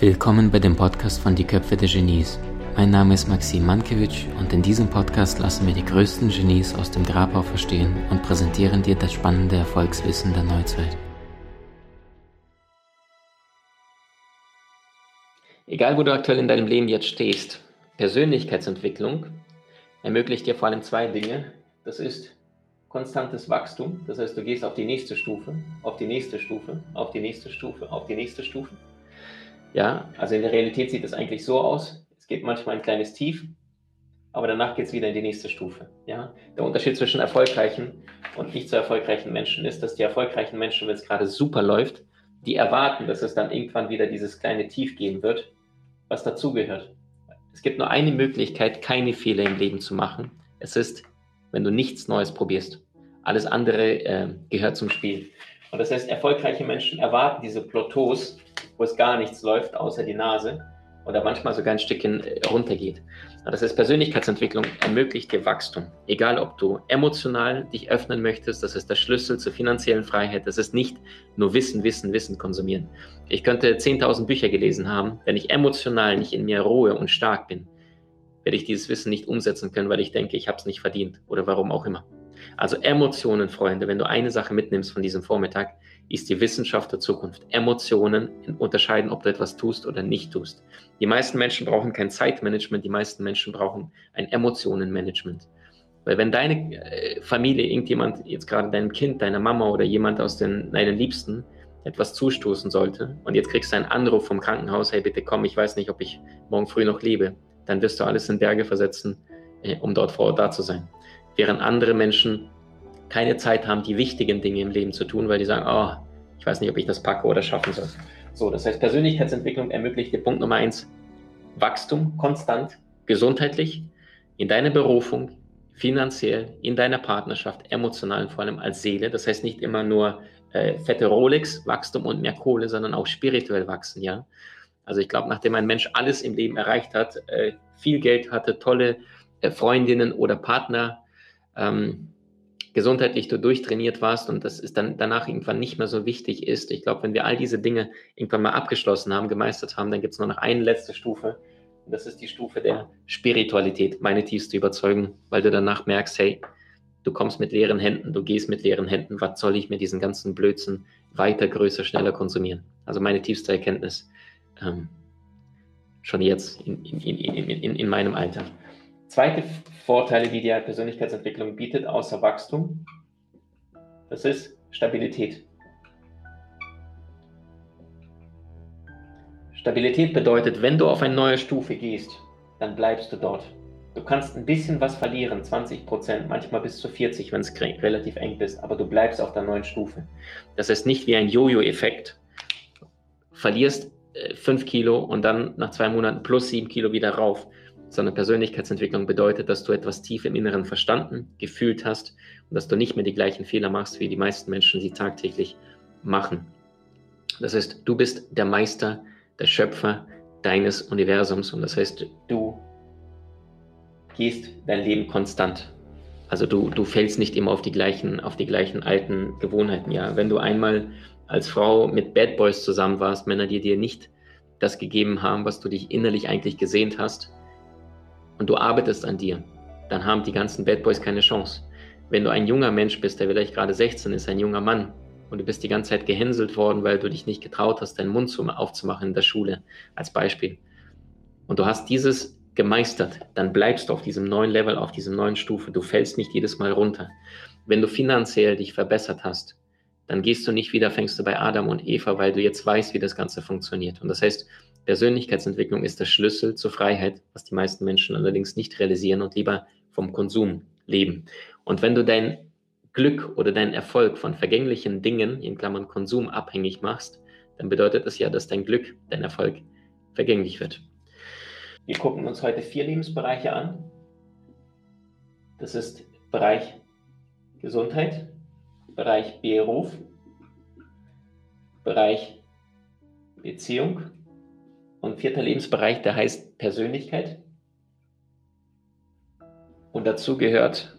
Willkommen bei dem Podcast von Die Köpfe der Genies. Mein Name ist Maxim Mankewitsch und in diesem Podcast lassen wir die größten Genies aus dem Grabau verstehen und präsentieren dir das spannende Erfolgswissen der Neuzeit. Egal, wo du aktuell in deinem Leben jetzt stehst, Persönlichkeitsentwicklung ermöglicht dir vor allem zwei Dinge. Das ist konstantes Wachstum, das heißt, du gehst auf die nächste Stufe, auf die nächste Stufe, auf die nächste Stufe, auf die nächste Stufe. Ja, also in der Realität sieht es eigentlich so aus. Es gibt manchmal ein kleines Tief, aber danach geht es wieder in die nächste Stufe. Ja? Der Unterschied zwischen erfolgreichen und nicht so erfolgreichen Menschen ist, dass die erfolgreichen Menschen, wenn es gerade super läuft, die erwarten, dass es dann irgendwann wieder dieses kleine Tief geben wird, was dazugehört. Es gibt nur eine Möglichkeit, keine Fehler im Leben zu machen. Es ist, wenn du nichts Neues probierst. Alles andere äh, gehört zum Spiel. Und das heißt, erfolgreiche Menschen erwarten diese Plateaus, wo es gar nichts läuft, außer die Nase oder manchmal sogar ein Stückchen äh, runtergeht. Das heißt, Persönlichkeitsentwicklung ermöglicht dir Wachstum. Egal, ob du emotional dich öffnen möchtest, das ist der Schlüssel zur finanziellen Freiheit. Das ist nicht nur Wissen, Wissen, Wissen konsumieren. Ich könnte 10.000 Bücher gelesen haben, wenn ich emotional nicht in mir ruhe und stark bin, werde ich dieses Wissen nicht umsetzen können, weil ich denke, ich habe es nicht verdient oder warum auch immer. Also Emotionen, Freunde, wenn du eine Sache mitnimmst von diesem Vormittag, ist die Wissenschaft der Zukunft. Emotionen unterscheiden, ob du etwas tust oder nicht tust. Die meisten Menschen brauchen kein Zeitmanagement, die meisten Menschen brauchen ein Emotionenmanagement. Weil wenn deine äh, Familie, irgendjemand, jetzt gerade dein Kind, deine Mama oder jemand aus den, deinen Liebsten etwas zustoßen sollte und jetzt kriegst du einen Anruf vom Krankenhaus, hey bitte komm, ich weiß nicht, ob ich morgen früh noch lebe, dann wirst du alles in Berge versetzen, äh, um dort vor Ort da zu sein während andere Menschen keine Zeit haben, die wichtigen Dinge im Leben zu tun, weil die sagen, oh, ich weiß nicht, ob ich das packe oder schaffen soll. So, das heißt, Persönlichkeitsentwicklung ermöglicht dir Punkt Nummer eins, Wachstum konstant, gesundheitlich, in deiner Berufung, finanziell, in deiner Partnerschaft, emotional und vor allem als Seele. Das heißt nicht immer nur äh, fette Rolex, Wachstum und mehr Kohle, sondern auch spirituell wachsen, ja. Also ich glaube, nachdem ein Mensch alles im Leben erreicht hat, äh, viel Geld hatte, tolle äh, Freundinnen oder Partner, ähm, gesundheitlich du durchtrainiert warst und das ist dann danach irgendwann nicht mehr so wichtig ist. Ich glaube, wenn wir all diese Dinge irgendwann mal abgeschlossen haben, gemeistert haben, dann gibt es nur noch eine letzte Stufe. Und das ist die Stufe der Spiritualität, meine tiefste Überzeugung, weil du danach merkst, hey, du kommst mit leeren Händen, du gehst mit leeren Händen, was soll ich mir diesen ganzen Blödsinn weiter, größer, schneller konsumieren? Also meine tiefste Erkenntnis ähm, schon jetzt in, in, in, in meinem Alter. Zweite Vorteile, die die Persönlichkeitsentwicklung bietet, außer Wachstum, das ist Stabilität. Stabilität bedeutet, wenn du auf eine neue Stufe gehst, dann bleibst du dort. Du kannst ein bisschen was verlieren, 20 Prozent, manchmal bis zu 40, wenn es relativ eng bist, aber du bleibst auf der neuen Stufe. Das ist nicht wie ein Jojo-Effekt. Verlierst 5 äh, Kilo und dann nach zwei Monaten plus 7 Kilo wieder rauf sondern Persönlichkeitsentwicklung bedeutet, dass du etwas tief im Inneren verstanden, gefühlt hast und dass du nicht mehr die gleichen Fehler machst, wie die meisten Menschen sie tagtäglich machen. Das heißt, du bist der Meister, der Schöpfer deines Universums und das heißt, du gehst dein Leben konstant. Also du, du fällst nicht immer auf die gleichen, auf die gleichen alten Gewohnheiten. Ja, wenn du einmal als Frau mit Bad Boys zusammen warst, Männer, die dir nicht das gegeben haben, was du dich innerlich eigentlich gesehnt hast, und du arbeitest an dir, dann haben die ganzen Bad Boys keine Chance. Wenn du ein junger Mensch bist, der vielleicht gerade 16 ist, ein junger Mann, und du bist die ganze Zeit gehänselt worden, weil du dich nicht getraut hast, deinen Mund aufzumachen in der Schule, als Beispiel, und du hast dieses gemeistert, dann bleibst du auf diesem neuen Level, auf diesem neuen Stufe. Du fällst nicht jedes Mal runter. Wenn du finanziell dich verbessert hast, dann gehst du nicht wieder, fängst du bei Adam und Eva, weil du jetzt weißt, wie das Ganze funktioniert. Und das heißt, Persönlichkeitsentwicklung ist der Schlüssel zur Freiheit, was die meisten Menschen allerdings nicht realisieren und lieber vom Konsum leben. Und wenn du dein Glück oder deinen Erfolg von vergänglichen Dingen, in Klammern Konsum, abhängig machst, dann bedeutet das ja, dass dein Glück, dein Erfolg vergänglich wird. Wir gucken uns heute vier Lebensbereiche an. Das ist Bereich Gesundheit, Bereich Beruf, Bereich Beziehung vierter Lebensbereich, der heißt Persönlichkeit. Und dazu gehört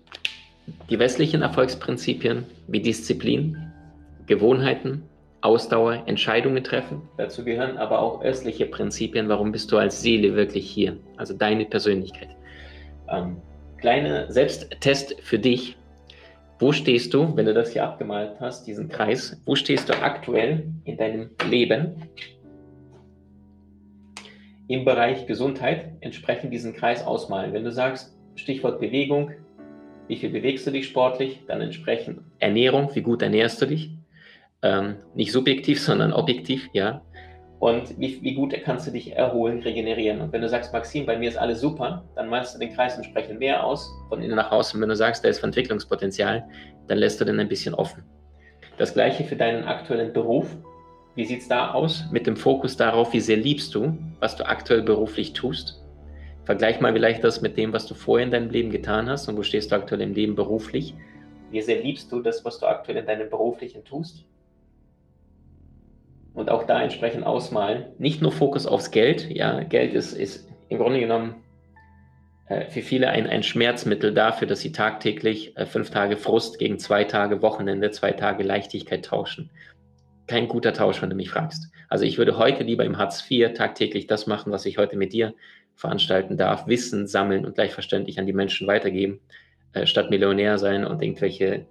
die westlichen Erfolgsprinzipien wie Disziplin, Gewohnheiten, Ausdauer, Entscheidungen treffen. Dazu gehören aber auch östliche Prinzipien. Warum bist du als Seele wirklich hier? Also deine Persönlichkeit. Ähm, kleiner Selbsttest für dich. Wo stehst du, wenn du das hier abgemalt hast, diesen Kreis? Wo stehst du aktuell in deinem Leben? Im Bereich Gesundheit entsprechend diesen Kreis ausmalen. Wenn du sagst, Stichwort Bewegung, wie viel bewegst du dich sportlich? Dann entsprechend Ernährung, wie gut ernährst du dich? Ähm, nicht subjektiv, sondern objektiv, ja. Und wie, wie gut kannst du dich erholen, regenerieren? Und wenn du sagst, Maxim, bei mir ist alles super, dann malst du den Kreis entsprechend mehr aus, von innen nach außen. Wenn du sagst, da ist Entwicklungspotenzial, dann lässt du den ein bisschen offen. Das gleiche für deinen aktuellen Beruf. Wie sieht es da aus? Mit dem Fokus darauf, wie sehr liebst du, was du aktuell beruflich tust. Vergleich mal vielleicht das mit dem, was du vorher in deinem Leben getan hast und wo stehst du aktuell im Leben beruflich. Wie sehr liebst du das, was du aktuell in deinem beruflichen tust? und auch da entsprechend ausmalen. Nicht nur Fokus aufs Geld, ja, Geld ist, ist im Grunde genommen äh, für viele ein, ein Schmerzmittel dafür, dass sie tagtäglich äh, fünf Tage Frust gegen zwei Tage Wochenende, zwei Tage Leichtigkeit tauschen. Kein guter Tausch, wenn du mich fragst. Also ich würde heute lieber im Hartz IV tagtäglich das machen, was ich heute mit dir veranstalten darf, Wissen sammeln und gleichverständlich an die Menschen weitergeben, äh, statt Millionär sein und irgendwelche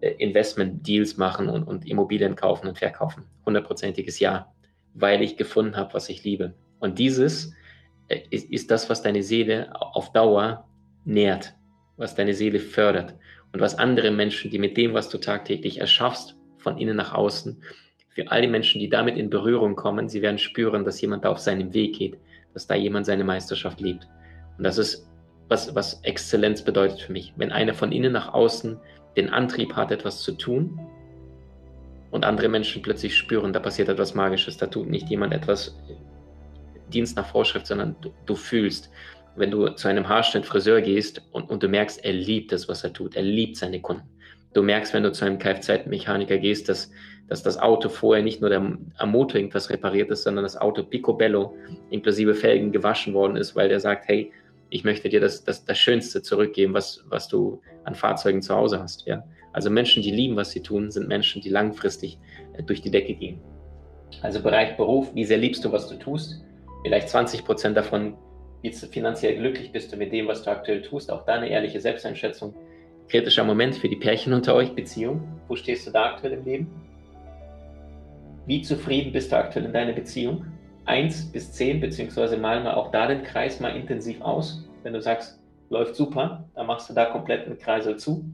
äh, Investment-Deals machen und, und, Immobilien kaufen und verkaufen. Hundertprozentiges Ja, weil ich gefunden habe, was ich liebe. Und dieses äh, ist, ist das, was deine Seele auf Dauer nährt, was deine Seele fördert und was andere Menschen, die mit dem, was du tagtäglich erschaffst, von innen nach außen, für all die Menschen, die damit in Berührung kommen, sie werden spüren, dass jemand da auf seinem Weg geht, dass da jemand seine Meisterschaft liebt. Und das ist, was, was Exzellenz bedeutet für mich. Wenn einer von innen nach außen den Antrieb hat, etwas zu tun und andere Menschen plötzlich spüren, da passiert etwas Magisches, da tut nicht jemand etwas Dienst nach Vorschrift, sondern du, du fühlst, wenn du zu einem Haarschnitt Friseur gehst und, und du merkst, er liebt das, was er tut, er liebt seine Kunden. Du merkst, wenn du zu einem Kfz-Mechaniker gehst, dass, dass das Auto vorher nicht nur der, am Motor irgendwas repariert ist, sondern das Auto picobello inklusive Felgen gewaschen worden ist, weil der sagt, hey, ich möchte dir das, das, das Schönste zurückgeben, was, was du an Fahrzeugen zu Hause hast. Ja? Also Menschen, die lieben, was sie tun, sind Menschen, die langfristig äh, durch die Decke gehen. Also Bereich Beruf, wie sehr liebst du, was du tust? Vielleicht 20 Prozent davon, wie finanziell glücklich bist du mit dem, was du aktuell tust. Auch da eine ehrliche Selbsteinschätzung. Kritischer Moment für die Pärchen unter euch, Beziehung. Wo stehst du da aktuell im Leben? Wie zufrieden bist du aktuell in deiner Beziehung? 1 bis 10, beziehungsweise malen wir auch da den Kreis mal intensiv aus. Wenn du sagst, läuft super, dann machst du da komplett einen Kreisel zu.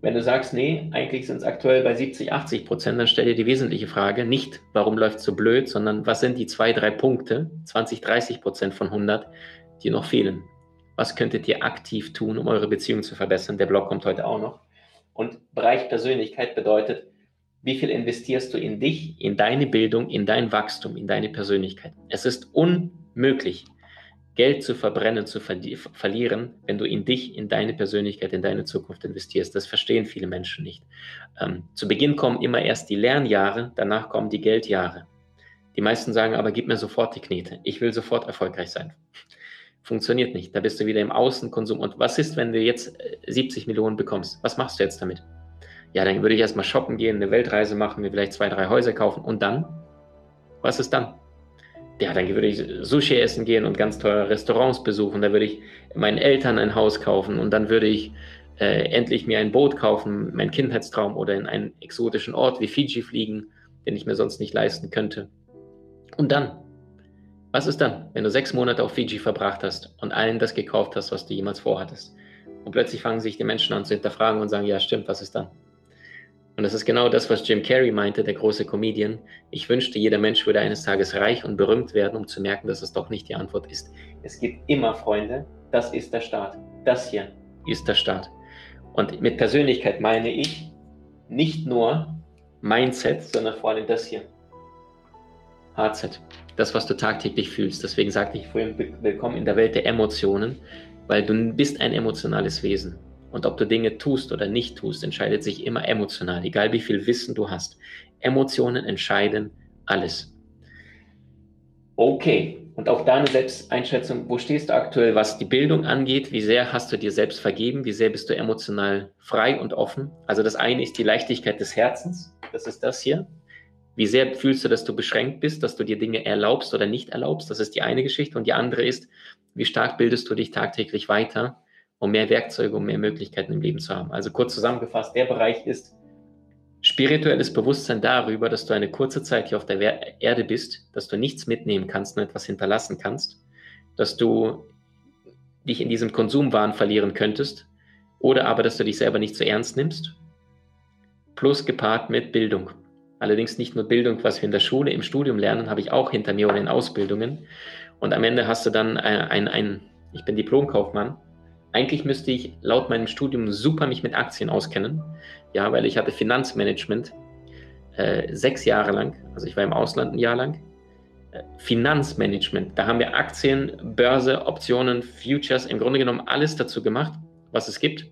Wenn du sagst, nee, eigentlich sind es aktuell bei 70, 80 Prozent, dann stell dir die wesentliche Frage, nicht, warum läuft es so blöd, sondern was sind die zwei, drei Punkte, 20, 30 Prozent von 100, die noch fehlen? Was könntet ihr aktiv tun, um eure Beziehung zu verbessern? Der Blog kommt heute auch noch. Und Bereich Persönlichkeit bedeutet, wie viel investierst du in dich, in deine Bildung, in dein Wachstum, in deine Persönlichkeit? Es ist unmöglich, Geld zu verbrennen, zu ver verlieren, wenn du in dich, in deine Persönlichkeit, in deine Zukunft investierst. Das verstehen viele Menschen nicht. Ähm, zu Beginn kommen immer erst die Lernjahre, danach kommen die Geldjahre. Die meisten sagen aber, gib mir sofort die Knete. Ich will sofort erfolgreich sein. Funktioniert nicht. Da bist du wieder im Außenkonsum. Und was ist, wenn du jetzt 70 äh, Millionen bekommst? Was machst du jetzt damit? Ja, dann würde ich erstmal shoppen gehen, eine Weltreise machen, mir vielleicht zwei, drei Häuser kaufen. Und dann? Was ist dann? Ja, dann würde ich Sushi essen gehen und ganz teure Restaurants besuchen. Da würde ich meinen Eltern ein Haus kaufen und dann würde ich äh, endlich mir ein Boot kaufen, mein Kindheitstraum oder in einen exotischen Ort wie Fiji fliegen, den ich mir sonst nicht leisten könnte. Und dann? Was ist dann, wenn du sechs Monate auf Fiji verbracht hast und allen das gekauft hast, was du jemals vorhattest? Und plötzlich fangen sich die Menschen an zu hinterfragen und sagen, ja stimmt, was ist dann? Und das ist genau das, was Jim Carrey meinte, der große Comedian. Ich wünschte, jeder Mensch würde eines Tages reich und berühmt werden, um zu merken, dass es doch nicht die Antwort ist. Es gibt immer Freunde, das ist der Start. Das hier ist der Start. Und mit Persönlichkeit meine ich nicht nur Mindset, sondern vor allem das hier. HZ. Das, was du tagtäglich fühlst. Deswegen sagte ich vorhin, willkommen in der Welt der Emotionen, weil du bist ein emotionales Wesen. Und ob du Dinge tust oder nicht tust, entscheidet sich immer emotional, egal wie viel Wissen du hast. Emotionen entscheiden alles. Okay, und auch deine Selbsteinschätzung, wo stehst du aktuell, was die Bildung angeht? Wie sehr hast du dir selbst vergeben? Wie sehr bist du emotional frei und offen? Also das eine ist die Leichtigkeit des Herzens, das ist das hier. Wie sehr fühlst du, dass du beschränkt bist, dass du dir Dinge erlaubst oder nicht erlaubst? Das ist die eine Geschichte. Und die andere ist, wie stark bildest du dich tagtäglich weiter, um mehr Werkzeuge, um mehr Möglichkeiten im Leben zu haben? Also kurz zusammengefasst, der Bereich ist spirituelles Bewusstsein darüber, dass du eine kurze Zeit hier auf der Erde bist, dass du nichts mitnehmen kannst und etwas hinterlassen kannst, dass du dich in diesem Konsumwahn verlieren könntest oder aber, dass du dich selber nicht so ernst nimmst, plus gepaart mit Bildung. Allerdings nicht nur Bildung, was wir in der Schule, im Studium lernen, habe ich auch hinter mir oder in Ausbildungen. Und am Ende hast du dann ein, ein, ein ich bin Diplomkaufmann. Eigentlich müsste ich laut meinem Studium super mich mit Aktien auskennen. Ja, weil ich hatte Finanzmanagement äh, sechs Jahre lang. Also ich war im Ausland ein Jahr lang. Äh, Finanzmanagement, da haben wir Aktien, Börse, Optionen, Futures, im Grunde genommen alles dazu gemacht, was es gibt.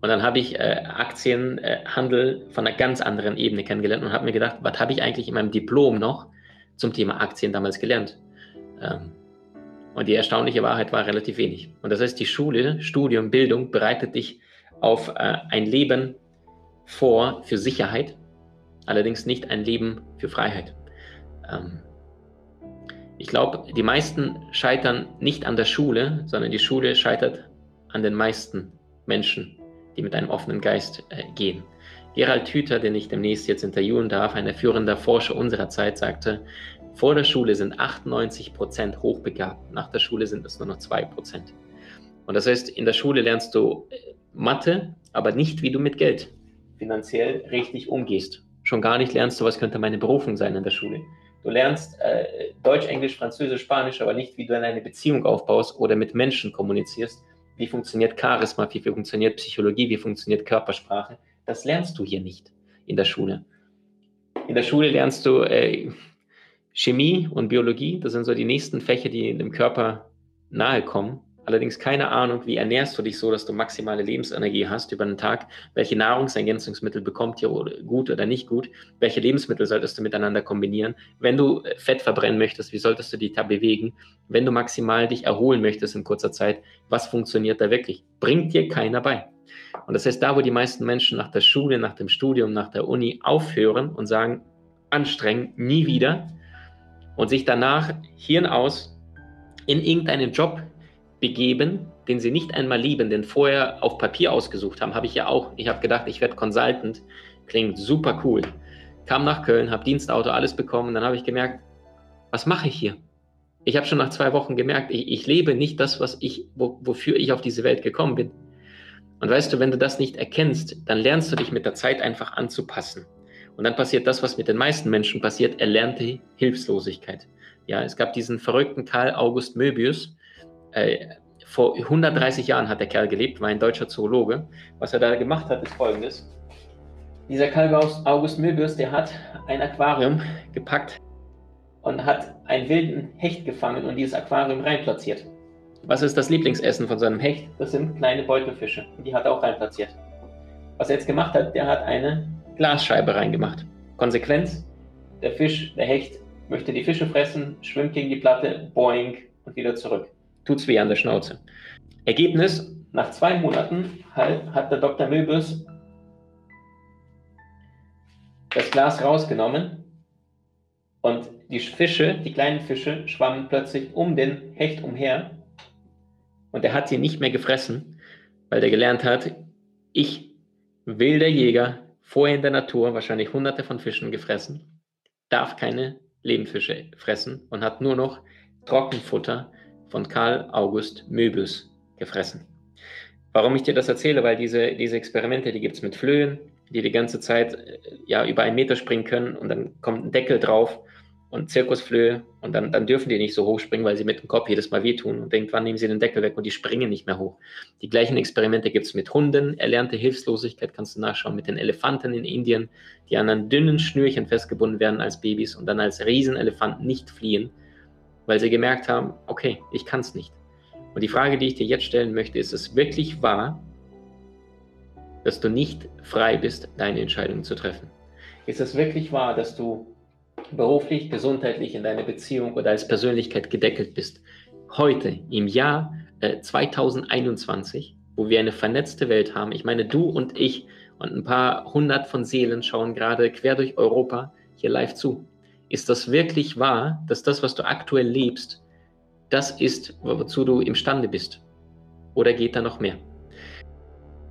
Und dann habe ich äh, Aktienhandel äh, von einer ganz anderen Ebene kennengelernt und habe mir gedacht, was habe ich eigentlich in meinem Diplom noch zum Thema Aktien damals gelernt? Ähm, und die erstaunliche Wahrheit war relativ wenig. Und das heißt, die Schule, Studium, Bildung bereitet dich auf äh, ein Leben vor für Sicherheit, allerdings nicht ein Leben für Freiheit. Ähm, ich glaube, die meisten scheitern nicht an der Schule, sondern die Schule scheitert an den meisten Menschen die mit einem offenen Geist äh, gehen. Gerald Hüther, den ich demnächst jetzt interviewen darf, ein führender Forscher unserer Zeit, sagte, vor der Schule sind 98 Prozent hochbegabt, nach der Schule sind es nur noch 2 Prozent. Und das heißt, in der Schule lernst du äh, Mathe, aber nicht, wie du mit Geld finanziell richtig umgehst. Schon gar nicht lernst du, was könnte meine Berufung sein in der Schule. Du lernst äh, Deutsch, Englisch, Französisch, Spanisch, aber nicht, wie du eine Beziehung aufbaust oder mit Menschen kommunizierst wie funktioniert Charisma, wie funktioniert Psychologie, wie funktioniert Körpersprache. Das lernst du hier nicht in der Schule. In der Schule lernst du äh, Chemie und Biologie, das sind so die nächsten Fächer, die dem Körper nahe kommen. Allerdings keine Ahnung, wie ernährst du dich so, dass du maximale Lebensenergie hast über den Tag? Welche Nahrungsergänzungsmittel bekommt ihr gut oder nicht gut? Welche Lebensmittel solltest du miteinander kombinieren? Wenn du Fett verbrennen möchtest, wie solltest du dich da bewegen? Wenn du maximal dich erholen möchtest in kurzer Zeit, was funktioniert da wirklich? Bringt dir keiner bei. Und das heißt, da, wo die meisten Menschen nach der Schule, nach dem Studium, nach der Uni aufhören und sagen, anstrengend, nie wieder, und sich danach Hirn aus in irgendeinen Job begeben, den sie nicht einmal lieben, den vorher auf Papier ausgesucht haben, habe ich ja auch. Ich habe gedacht, ich werde Consultant, klingt super cool. Kam nach Köln, habe Dienstauto, alles bekommen, dann habe ich gemerkt, was mache ich hier? Ich habe schon nach zwei Wochen gemerkt, ich, ich lebe nicht das, was ich, wo, wofür ich auf diese Welt gekommen bin. Und weißt du, wenn du das nicht erkennst, dann lernst du dich mit der Zeit einfach anzupassen. Und dann passiert das, was mit den meisten Menschen passiert, erlernte Hilflosigkeit. Ja, es gab diesen verrückten Karl August Möbius, äh, vor 130 Jahren hat der Kerl gelebt, war ein deutscher Zoologe. Was er da gemacht hat, ist folgendes. Dieser Karl August Möbius, der hat ein Aquarium gepackt und hat einen wilden Hecht gefangen und dieses Aquarium reinplatziert. Was ist das Lieblingsessen von seinem Hecht? Das sind kleine Beutelfische. Und die hat er auch reinplatziert. Was er jetzt gemacht hat, der hat eine Glasscheibe reingemacht. Konsequenz, der Fisch, der Hecht möchte die Fische fressen, schwimmt gegen die Platte, boing und wieder zurück tut's weh an der Schnauze. Ergebnis, nach zwei Monaten hat der Dr. Möbius das Glas rausgenommen und die Fische, die kleinen Fische, schwammen plötzlich um den Hecht umher und er hat sie nicht mehr gefressen, weil er gelernt hat, ich, wilder Jäger, vorher in der Natur wahrscheinlich hunderte von Fischen gefressen, darf keine Lebendfische fressen und hat nur noch Trockenfutter von Karl August Möbius gefressen. Warum ich dir das erzähle? Weil diese, diese Experimente, die gibt es mit Flöhen, die die ganze Zeit äh, ja, über einen Meter springen können und dann kommt ein Deckel drauf und Zirkusflöhe und dann, dann dürfen die nicht so hoch springen, weil sie mit dem Kopf jedes Mal wehtun und irgendwann nehmen sie den Deckel weg und die springen nicht mehr hoch. Die gleichen Experimente gibt es mit Hunden, erlernte Hilflosigkeit kannst du nachschauen, mit den Elefanten in Indien, die an einem dünnen Schnürchen festgebunden werden als Babys und dann als Riesenelefanten nicht fliehen, weil sie gemerkt haben, okay, ich kann es nicht. Und die Frage, die ich dir jetzt stellen möchte, ist es wirklich wahr, dass du nicht frei bist, deine Entscheidungen zu treffen? Ist es wirklich wahr, dass du beruflich, gesundheitlich in deiner Beziehung oder als Persönlichkeit gedeckelt bist? Heute, im Jahr äh, 2021, wo wir eine vernetzte Welt haben, ich meine, du und ich und ein paar hundert von Seelen schauen gerade quer durch Europa hier live zu. Ist das wirklich wahr, dass das, was du aktuell lebst, das ist, wozu du imstande bist? Oder geht da noch mehr?